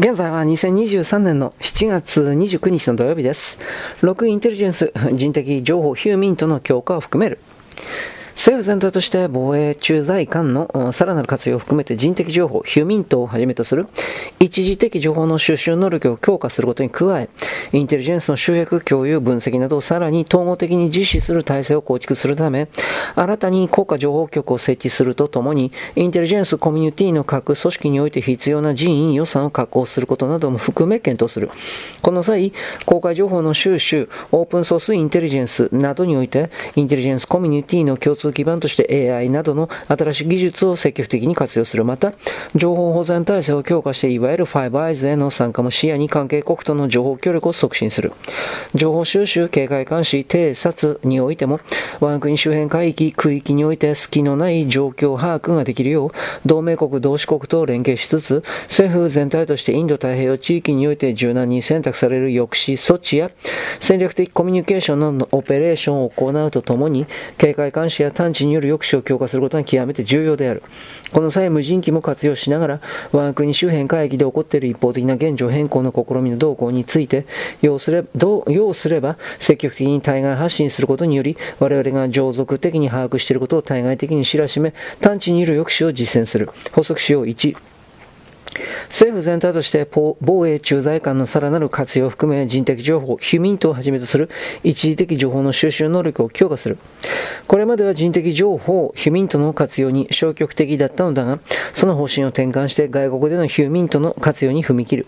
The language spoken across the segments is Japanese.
現在は2023年の7月29日の土曜日です。6インテリジェンス、人的情報ヒューミントの強化を含める。政府全体として防衛駐在間のさらなる活用を含めて人的情報、ヒューミントをはじめとする一時的情報の収集能力を強化することに加え、インテリジェンスの集約、共有、分析などをさらに統合的に実施する体制を構築するため、新たに国家情報局を設置するとともに、インテリジェンスコミュニティの各組織において必要な人員予算を確保することなども含め検討する。この際、公開情報の収集、オープンソースインテリジェンスなどにおいて、インテリジェンスコミュニティの共通基盤として AI などの新しい技術を積極的に活用する。また、情報保全体制を強化して、いわゆる Five Eyes への参加も視野に関係国との情報協力を促進する。情報収集、警戒監視、偵察においても、我が国周辺海域、区域において隙のない状況把握ができるよう、同盟国、同志国と連携しつつ、政府全体としてインド太平洋地域において柔軟に選択される抑止措置や、戦略的コミュニケーションのオペレーションを行うとともに、警戒監視や探知による抑止を強化することが極めて重要である。この際、無人機も活用しながら、我が国周辺海域で起こっている一方的な現状変更の試みの動向について、要すれど要すれば積極的に対外発信することにより、我々が常続的に把握していることを対外的に知らしめ、探知による抑止を実践する。補足使用1。政府全体として防衛駐在間のさらなる活用を含め人的情報、ヒュミントをはじめとする一時的情報の収集能力を強化する。これまでは人的情報、ヒュミントの活用に消極的だったのだが、その方針を転換して外国でのヒューミントの活用に踏み切る。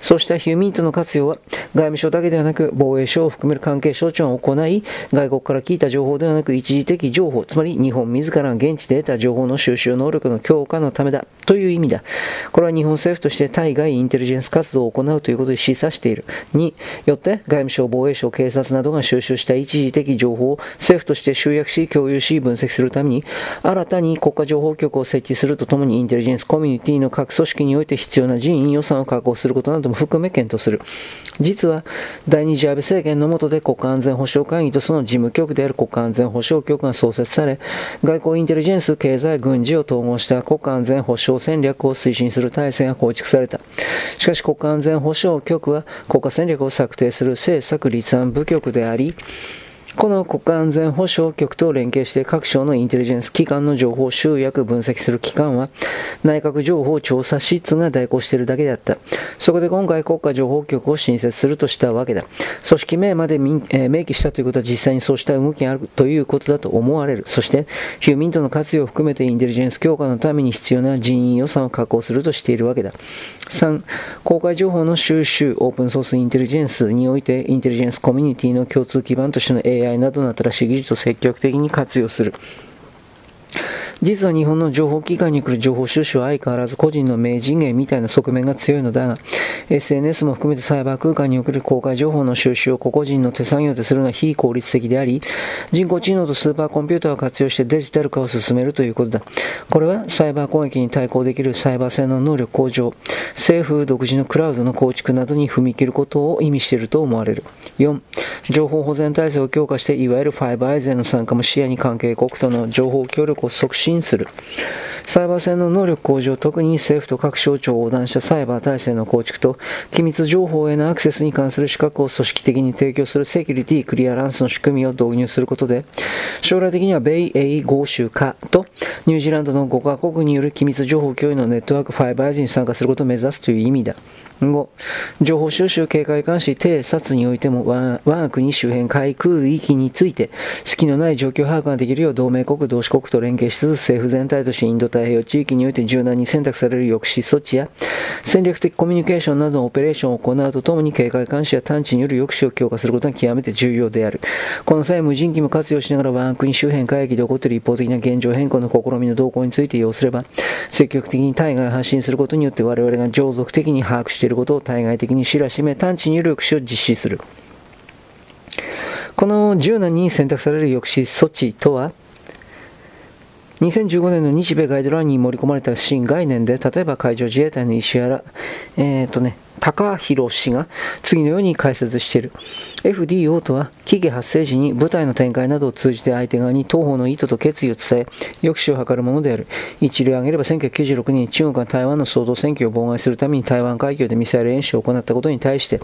そうしたヒューミントの活用は、外務省だけではなく防衛省を含める関係省庁が行い、外国から聞いた情報ではなく一時的情報、つまり日本自ら現地で得た情報の収集能力の強化のためだという意味だ。これは日本政府として対外インテリジェンス活動を行うということで示唆している。2、よって外務省、防衛省、警察などが収集した一時的情報を政府として集約し、共有し、分析するために、新たに国家情報局を設置するとともにインテリジェンスコミュニティの各組織において必要な人員予算を確保することなども含め検討する。実は、第二次安倍政権の下で国家安全保障会議とその事務局である国家安全保障局が創設され、外交インテリジェンス、経済、軍事を統合した国家安全保障戦略を推進する体制が構築された。しかし国家安全保障局は国家戦略を策定する政策立案部局であり、この国家安全保障局と連携して各省のインテリジェンス機関の情報集約分析する機関は内閣情報調査室が代行しているだけであった。そこで今回国家情報局を新設するとしたわけだ。組織名まで明記したということは実際にそうした動きがあるということだと思われる。そしてヒューミントの活用を含めてインテリジェンス強化のために必要な人員予算を確保するとしているわけだ。3、公開情報の収集、オープンソースインテリジェンスにおいてインテリジェンスコミュニティの共通基盤としての AI AI などの新しい技術を積極的に活用する。実は日本の情報機関に来る情報収集は相変わらず個人の名人芸みたいな側面が強いのだが、SNS も含めてサイバー空間における公開情報の収集を個々人の手作業でするのは非効率的であり、人工知能とスーパーコンピューターを活用してデジタル化を進めるということだ。これはサイバー攻撃に対抗できるサイバー性の能力向上、政府独自のクラウドの構築などに踏み切ることを意味していると思われる。4、情報保全体制を強化して、いわゆるファイブアイズへの参加も視野に関係国との情報協力を促進する。サイバー戦の能力向上、特に政府と各省庁を横断したサイバー体制の構築と、機密情報へのアクセスに関する資格を組織的に提供するセキュリティクリアランスの仕組みを導入することで、将来的には米英豪州化とニュージーランドの5カ国による機密情報共有のネットワーク5バイズに参加することを目指すという意味だ。5、情報収集警戒監視偵察においても我が国周辺海空域について隙のない状況把握ができるよう同盟国同志国と連携しつつ政府全体としてインド太平洋地域において柔軟に選択される抑止措置や戦略的コミュニケーションなどのオペレーションを行うとともに警戒監視や探知による抑止を強化することが極めて重要である。この際無人機も活用しながら我が国周辺海域で起こっている一方的な現状変更の試みの動向について要すれば積極的に対外発信することによって我々が常属的に把握してていることを対外的に知らしめ探知入力しを実施する。この柔軟に選択される抑止措置とは、2015年の日米ガイドラインに盛り込まれた新概念で、例えば海上自衛隊の石原、えーとね、高弘氏が次のように解説している。FDO とは、危機発生時に部隊の展開などを通じて相手側に東方の意図と決意を伝え、抑止を図るものである。一例を挙げれば1996年に中国が台湾の総動選挙を妨害するために台湾海峡でミサイル演習を行ったことに対して、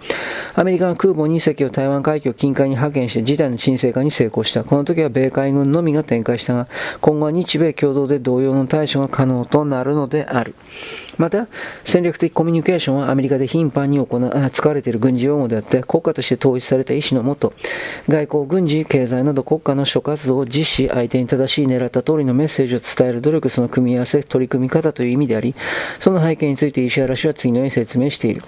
アメリカが空母2隻を台湾海峡近海に派遣して事態の沈静化に成功した。この時は米海軍のみが展開したが、今後は日米共同で同様の対処が可能となるのである。また、戦略的コミュニケーションはアメリカで頻繁に行う使われている軍事用語であって、国家として統一された意思のもと、外交、軍事、経済など国家の諸活動を実施、相手に正しい狙った通りのメッセージを伝える努力、その組み合わせ、取り組み方という意味であり、その背景について石原氏は次のように説明している。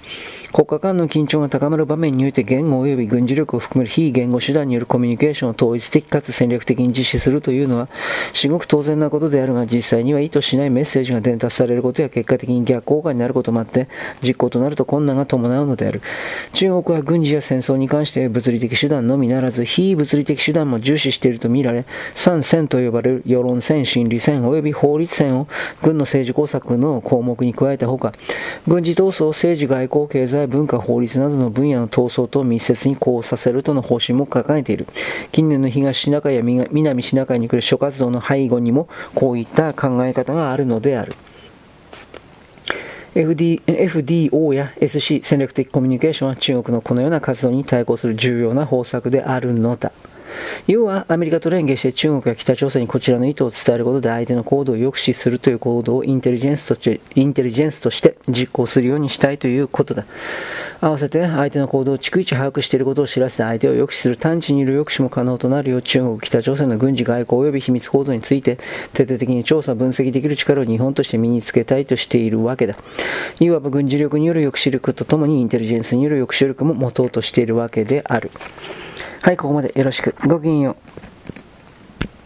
国家間の緊張が高まる場面において言語及び軍事力を含める非言語手段によるコミュニケーションを統一的かつ戦略的に実施するというのは、至極当然なことであるが、実際には意図しないメッセージが伝達されることや結果的に逆効果になることもあって、実行となると困難が伴うのである。中国は軍事や戦争に関して物理的手段のみならず、非物理的手段も重視しているとみられ、三戦と呼ばれる世論戦、心理戦及び法律戦を軍の政治工作の項目に加えたほか、軍事闘争、政治、外交、経済、文化、法律などの分野の闘争と密接に交させるとの方針も掲げている。近年の東シナ海や南シナ海に来る諸活動の背後にもこういった考え方があるのである。FD FDO や SC 戦略的コミュニケーションは中国のこのような活動に対抗する重要な方策であるのだ。要はアメリカと連携して中国や北朝鮮にこちらの意図を伝えることで相手の行動を抑止するという行動をインテリジェンスとしてインテリジェンスとして実行するようにしたいということだ。合わせて相手の行動を逐一把握していることを知らせて相手を抑止する探知にいる抑止も可能となるよう中国、北朝鮮の軍事外交及び秘密行動について徹底的に調査分析できる力を日本として身につけたいとしているわけだ。いわば軍事力による抑止力とともにインテリジェンスによる抑止力も持とうとしているわけである。はい、ここまでよろしく。ごきげんよう。